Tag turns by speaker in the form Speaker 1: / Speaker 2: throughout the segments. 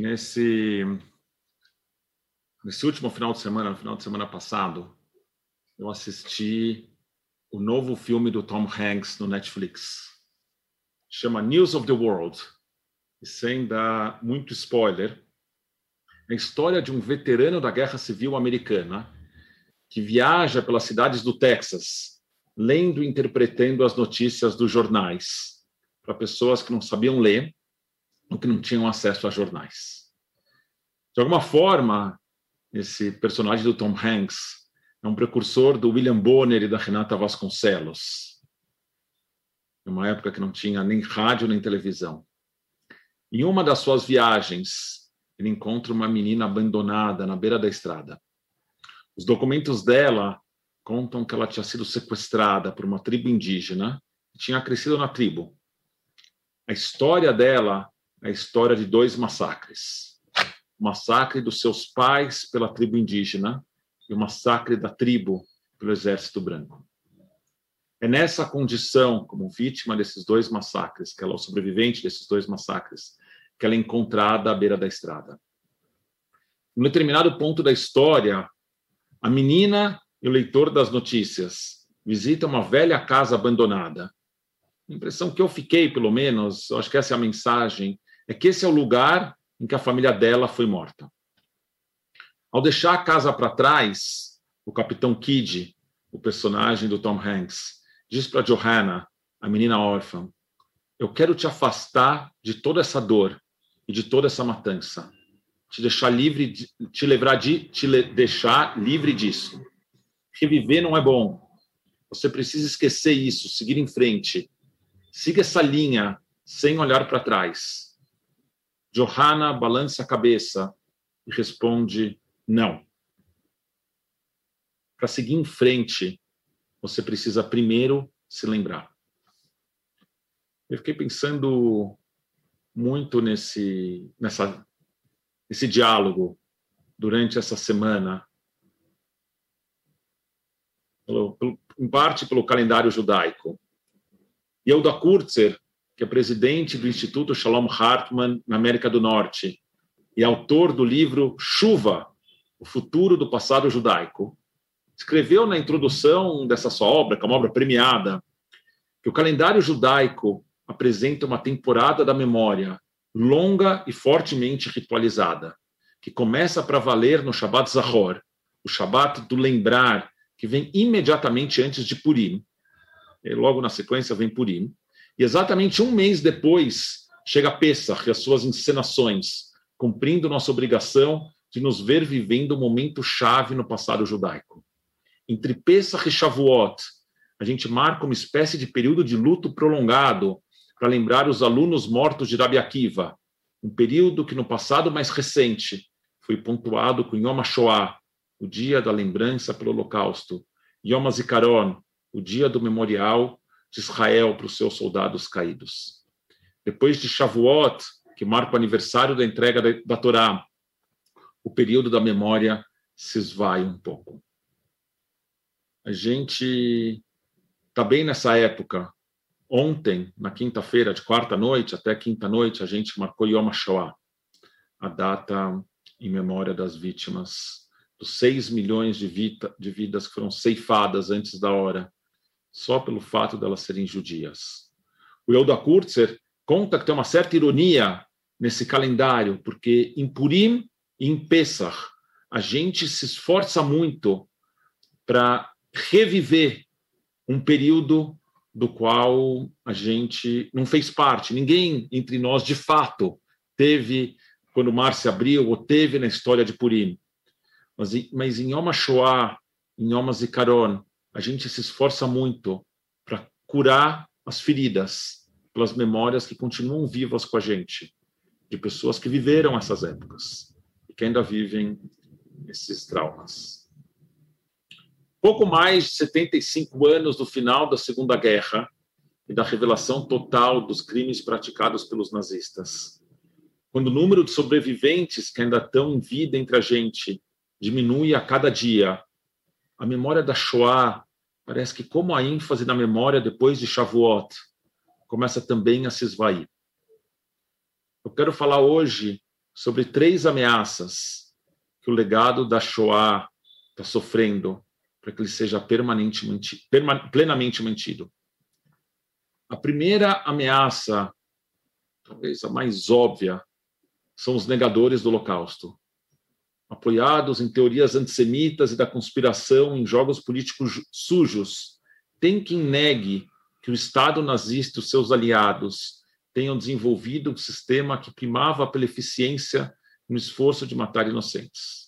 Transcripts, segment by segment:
Speaker 1: nesse nesse último final de semana, no final de semana passado, eu assisti o novo filme do Tom Hanks no Netflix. Chama News of the World. E sem dar muito spoiler, é a história de um veterano da Guerra Civil Americana que viaja pelas cidades do Texas, lendo e interpretando as notícias dos jornais para pessoas que não sabiam ler ou que não tinham acesso a jornais. De alguma forma, esse personagem do Tom Hanks é um precursor do William Bonner e da Renata Vasconcelos. Em uma época que não tinha nem rádio nem televisão. Em uma das suas viagens, ele encontra uma menina abandonada na beira da estrada. Os documentos dela contam que ela tinha sido sequestrada por uma tribo indígena e tinha crescido na tribo. A história dela a história de dois massacres o massacre dos seus pais pela tribo indígena e o massacre da tribo pelo exército branco. É nessa condição, como vítima desses dois massacres, que ela é o sobrevivente desses dois massacres, que ela é encontrada à beira da estrada. Em determinado ponto da história, a menina e o leitor das notícias visitam uma velha casa abandonada. A impressão que eu fiquei, pelo menos, acho que essa é a mensagem, é que esse é o lugar em que a família dela foi morta. Ao deixar a casa para trás, o capitão Kidd, o personagem do Tom Hanks, diz para Johanna, a menina órfã: Eu quero te afastar de toda essa dor e de toda essa matança, te deixar livre, de, te livrar de, te deixar livre disso. Reviver não é bom. Você precisa esquecer isso, seguir em frente. Siga essa linha sem olhar para trás. Johanna balança a cabeça e responde não. Para seguir em frente, você precisa primeiro se lembrar. Eu fiquei pensando muito nesse, nessa, nesse diálogo durante essa semana, em parte pelo calendário judaico. E eu da Kurtzer que é presidente do Instituto Shalom Hartman na América do Norte e autor do livro Chuva, o futuro do passado judaico, escreveu na introdução dessa sua obra, que é uma obra premiada, que o calendário judaico apresenta uma temporada da memória longa e fortemente ritualizada, que começa para valer no Shabbat Zahor, o Shabbat do lembrar, que vem imediatamente antes de Purim, e logo na sequência vem Purim, e exatamente um mês depois chega Pesach e as suas encenações, cumprindo nossa obrigação de nos ver vivendo um momento chave no passado judaico. Entre Pesach e Shavuot, a gente marca uma espécie de período de luto prolongado para lembrar os alunos mortos de Rabi Akiva, um período que no passado mais recente foi pontuado com Yom HaShoah, o dia da lembrança pelo Holocausto, Yom HaZikaron, o dia do memorial de Israel para os seus soldados caídos. Depois de Shavuot, que marca o aniversário da entrega da, da Torá, o período da memória se esvai um pouco. A gente está bem nessa época. Ontem, na quinta-feira, de quarta-noite até quinta-noite, a gente marcou Yom HaShoah, a data em memória das vítimas, dos seis milhões de, de vidas que foram ceifadas antes da hora só pelo fato delas serem judias. O Yehuda Kurtzer conta que tem uma certa ironia nesse calendário, porque em Purim e em Pesach a gente se esforça muito para reviver um período do qual a gente não fez parte. Ninguém entre nós, de fato, teve quando o mar se abriu ou teve na história de Purim. Mas, mas em Yom HaShoah, em Yom HaZikaron, a gente se esforça muito para curar as feridas pelas memórias que continuam vivas com a gente, de pessoas que viveram essas épocas e que ainda vivem esses traumas. Pouco mais de 75 anos do final da Segunda Guerra e da revelação total dos crimes praticados pelos nazistas. Quando o número de sobreviventes que ainda estão em vida entre a gente diminui a cada dia, a memória da Shoah parece que como a ênfase na memória depois de Shavuot começa também a se esvair. Eu quero falar hoje sobre três ameaças que o legado da Shoah está sofrendo para que ele seja permanentemente, plenamente mantido. A primeira ameaça, talvez a mais óbvia, são os negadores do Holocausto, apoiados em teorias antissemitas e da conspiração em jogos políticos sujos. Tem quem negue que o Estado nazista e os seus aliados tenham desenvolvido um sistema que primava pela eficiência no esforço de matar inocentes.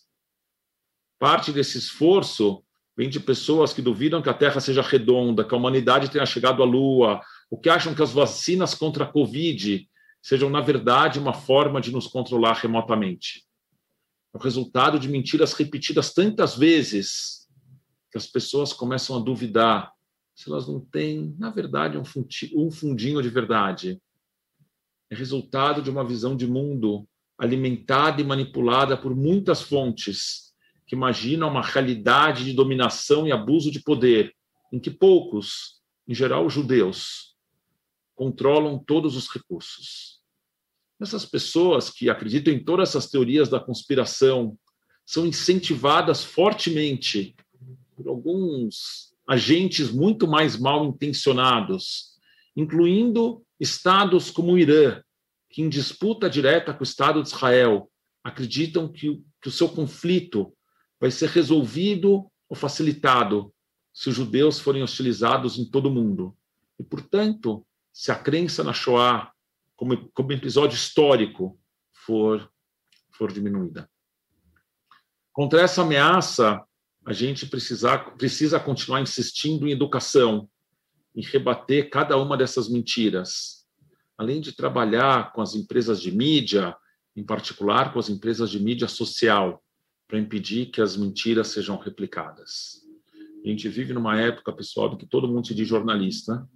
Speaker 1: Parte desse esforço vem de pessoas que duvidam que a Terra seja redonda, que a humanidade tenha chegado à Lua, ou que acham que as vacinas contra a Covid sejam, na verdade, uma forma de nos controlar remotamente. É o resultado de mentiras repetidas tantas vezes que as pessoas começam a duvidar se elas não têm, na verdade, um fundinho de verdade. É resultado de uma visão de mundo alimentada e manipulada por muitas fontes que imaginam uma realidade de dominação e abuso de poder, em que poucos, em geral judeus, controlam todos os recursos. Essas pessoas que acreditam em todas essas teorias da conspiração são incentivadas fortemente por alguns agentes muito mais mal intencionados, incluindo estados como o Irã, que em disputa direta com o Estado de Israel acreditam que, que o seu conflito vai ser resolvido ou facilitado se os judeus forem hostilizados em todo o mundo. E, portanto, se a crença na Shoah como, como episódio histórico for, for diminuída. Contra essa ameaça, a gente precisa, precisa continuar insistindo em educação, em rebater cada uma dessas mentiras, além de trabalhar com as empresas de mídia, em particular com as empresas de mídia social, para impedir que as mentiras sejam replicadas. A gente vive numa época, pessoal, em que todo mundo se diz jornalista,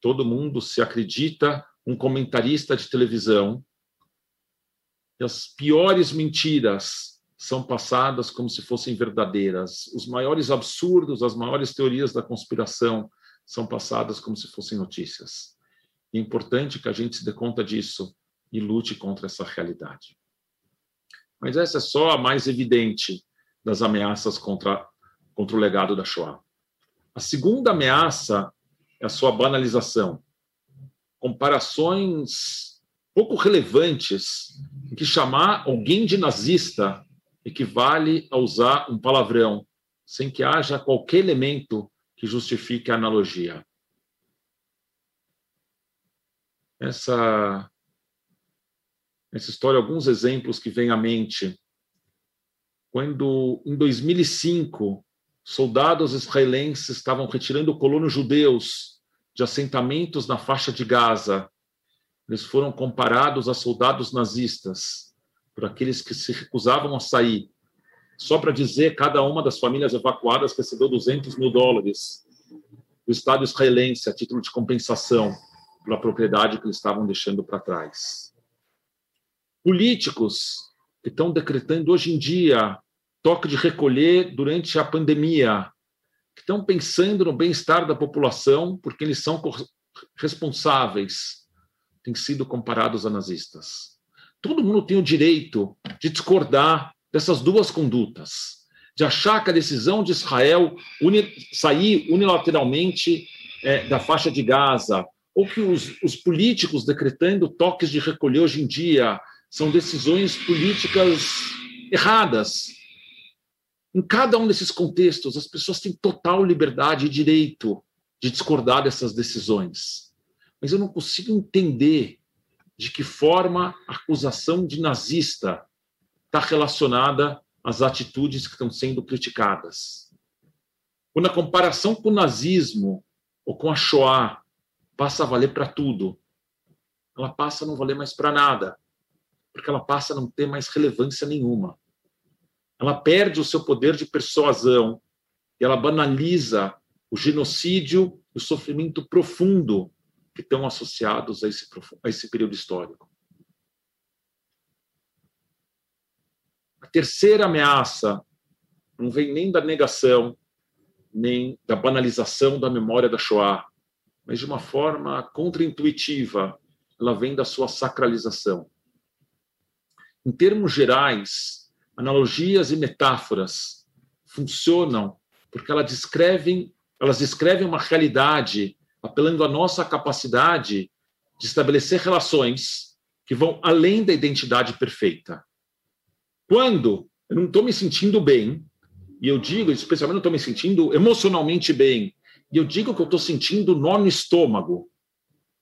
Speaker 1: todo mundo se acredita um comentarista de televisão, e as piores mentiras são passadas como se fossem verdadeiras. Os maiores absurdos, as maiores teorias da conspiração são passadas como se fossem notícias. é importante que a gente se dê conta disso e lute contra essa realidade. Mas essa é só a mais evidente das ameaças contra, contra o legado da Shoah. A segunda ameaça é a sua banalização comparações pouco relevantes em que chamar alguém de nazista equivale a usar um palavrão, sem que haja qualquer elemento que justifique a analogia. Essa, essa história, alguns exemplos que vêm à mente. Quando, em 2005, soldados israelenses estavam retirando colonos judeus de assentamentos na faixa de Gaza. Eles foram comparados a soldados nazistas, por aqueles que se recusavam a sair. Só para dizer, cada uma das famílias evacuadas recebeu 200 mil dólares do Estado israelense a título de compensação pela propriedade que eles estavam deixando para trás. Políticos que estão decretando hoje em dia toque de recolher durante a pandemia, que estão pensando no bem-estar da população, porque eles são responsáveis, têm sido comparados a nazistas. Todo mundo tem o direito de discordar dessas duas condutas, de achar que a decisão de Israel uni sair unilateralmente é, da faixa de Gaza, ou que os, os políticos decretando toques de recolher hoje em dia são decisões políticas erradas, em cada um desses contextos, as pessoas têm total liberdade e direito de discordar dessas decisões. Mas eu não consigo entender de que forma a acusação de nazista está relacionada às atitudes que estão sendo criticadas. Quando a comparação com o nazismo ou com a Shoah passa a valer para tudo, ela passa a não valer mais para nada, porque ela passa a não ter mais relevância nenhuma ela perde o seu poder de persuasão e ela banaliza o genocídio e o sofrimento profundo que estão associados a esse, a esse período histórico. A terceira ameaça não vem nem da negação, nem da banalização da memória da Shoah, mas de uma forma contraintuitiva, ela vem da sua sacralização. em termos gerais, analogias e metáforas funcionam porque elas descrevem, elas descrevem uma realidade apelando à nossa capacidade de estabelecer relações que vão além da identidade perfeita. Quando eu não estou me sentindo bem, e eu digo, especialmente não estou me sentindo emocionalmente bem, e eu digo que eu estou sentindo nó no estômago.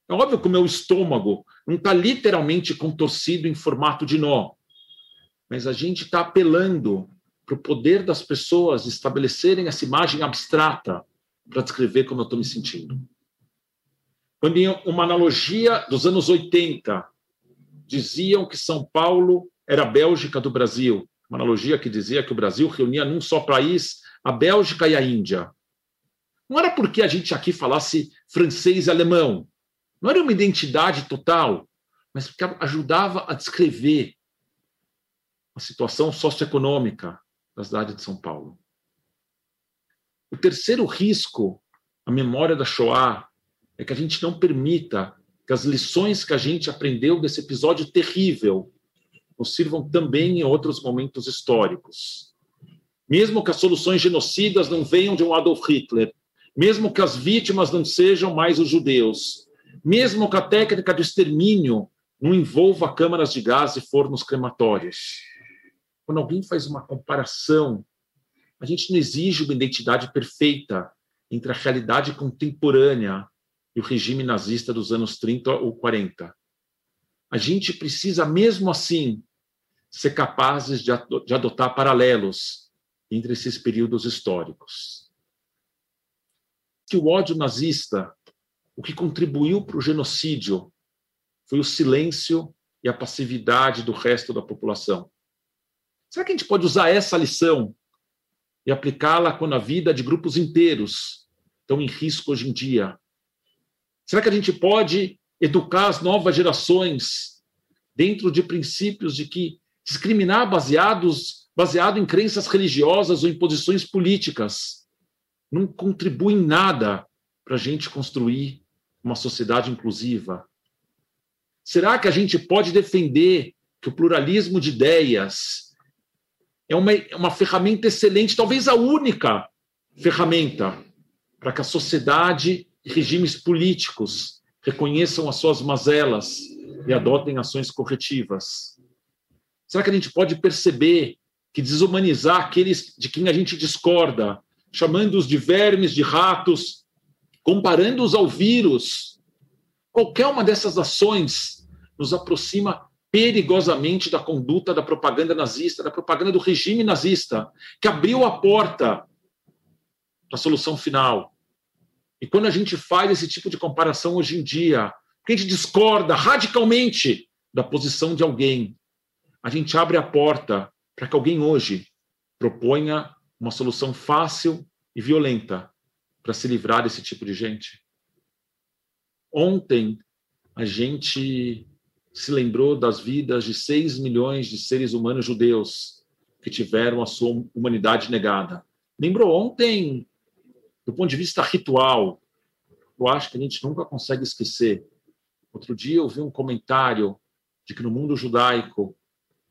Speaker 1: É óbvio que o meu estômago não está literalmente contorcido em formato de nó, mas a gente está apelando para o poder das pessoas estabelecerem essa imagem abstrata para descrever como eu estou me sentindo. Quando em uma analogia dos anos 80 diziam que São Paulo era a Bélgica do Brasil, uma analogia que dizia que o Brasil reunia num só país a Bélgica e a Índia. Não era porque a gente aqui falasse francês e alemão, não era uma identidade total, mas porque ajudava a descrever a situação socioeconômica da cidade de São Paulo. O terceiro risco, a memória da Shoah, é que a gente não permita que as lições que a gente aprendeu desse episódio terrível nos sirvam também em outros momentos históricos. Mesmo que as soluções genocidas não venham de um Adolf Hitler, mesmo que as vítimas não sejam mais os judeus, mesmo que a técnica do extermínio não envolva câmaras de gás e fornos crematórios. Quando alguém faz uma comparação, a gente não exige uma identidade perfeita entre a realidade contemporânea e o regime nazista dos anos 30 ou 40. A gente precisa, mesmo assim, ser capazes de adotar paralelos entre esses períodos históricos. Que o ódio nazista o que contribuiu para o genocídio foi o silêncio e a passividade do resto da população. Será que a gente pode usar essa lição e aplicá-la quando a vida de grupos inteiros estão em risco hoje em dia? Será que a gente pode educar as novas gerações dentro de princípios de que discriminar baseados baseado em crenças religiosas ou em posições políticas não contribui em nada para a gente construir uma sociedade inclusiva? Será que a gente pode defender que o pluralismo de ideias é uma, uma ferramenta excelente, talvez a única ferramenta para que a sociedade e regimes políticos reconheçam as suas mazelas e adotem ações corretivas? Será que a gente pode perceber que desumanizar aqueles de quem a gente discorda, chamando-os de vermes, de ratos, comparando-os ao vírus, qualquer uma dessas ações nos aproxima perigosamente da conduta da propaganda nazista, da propaganda do regime nazista, que abriu a porta para a solução final. E quando a gente faz esse tipo de comparação hoje em dia, que a gente discorda radicalmente da posição de alguém, a gente abre a porta para que alguém hoje proponha uma solução fácil e violenta para se livrar desse tipo de gente. Ontem, a gente se lembrou das vidas de 6 milhões de seres humanos judeus que tiveram a sua humanidade negada. Lembrou ontem, do ponto de vista ritual, eu acho que a gente nunca consegue esquecer. Outro dia eu vi um comentário de que no mundo judaico,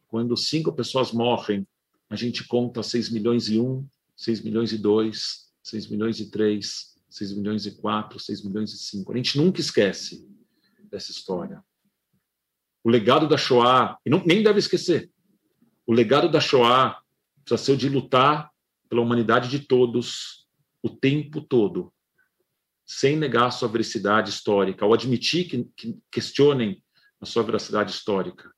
Speaker 1: quando cinco pessoas morrem, a gente conta 6 milhões e um, 6 milhões e dois, 6 milhões e 3, 6 milhões e 4, 6 milhões e 5. A gente nunca esquece dessa história. O legado da Shoah, e não, nem deve esquecer, o legado da Shoah precisa ser o de lutar pela humanidade de todos o tempo todo, sem negar sua veracidade histórica, ou admitir que, que questionem a sua veracidade histórica,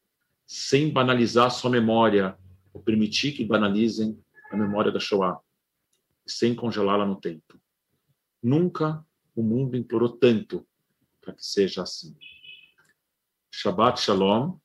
Speaker 1: sem banalizar sua memória, ou permitir que banalizem a memória da Shoah sem congelá-la no tempo. Nunca o mundo implorou tanto para que seja assim. Shabbat Shalom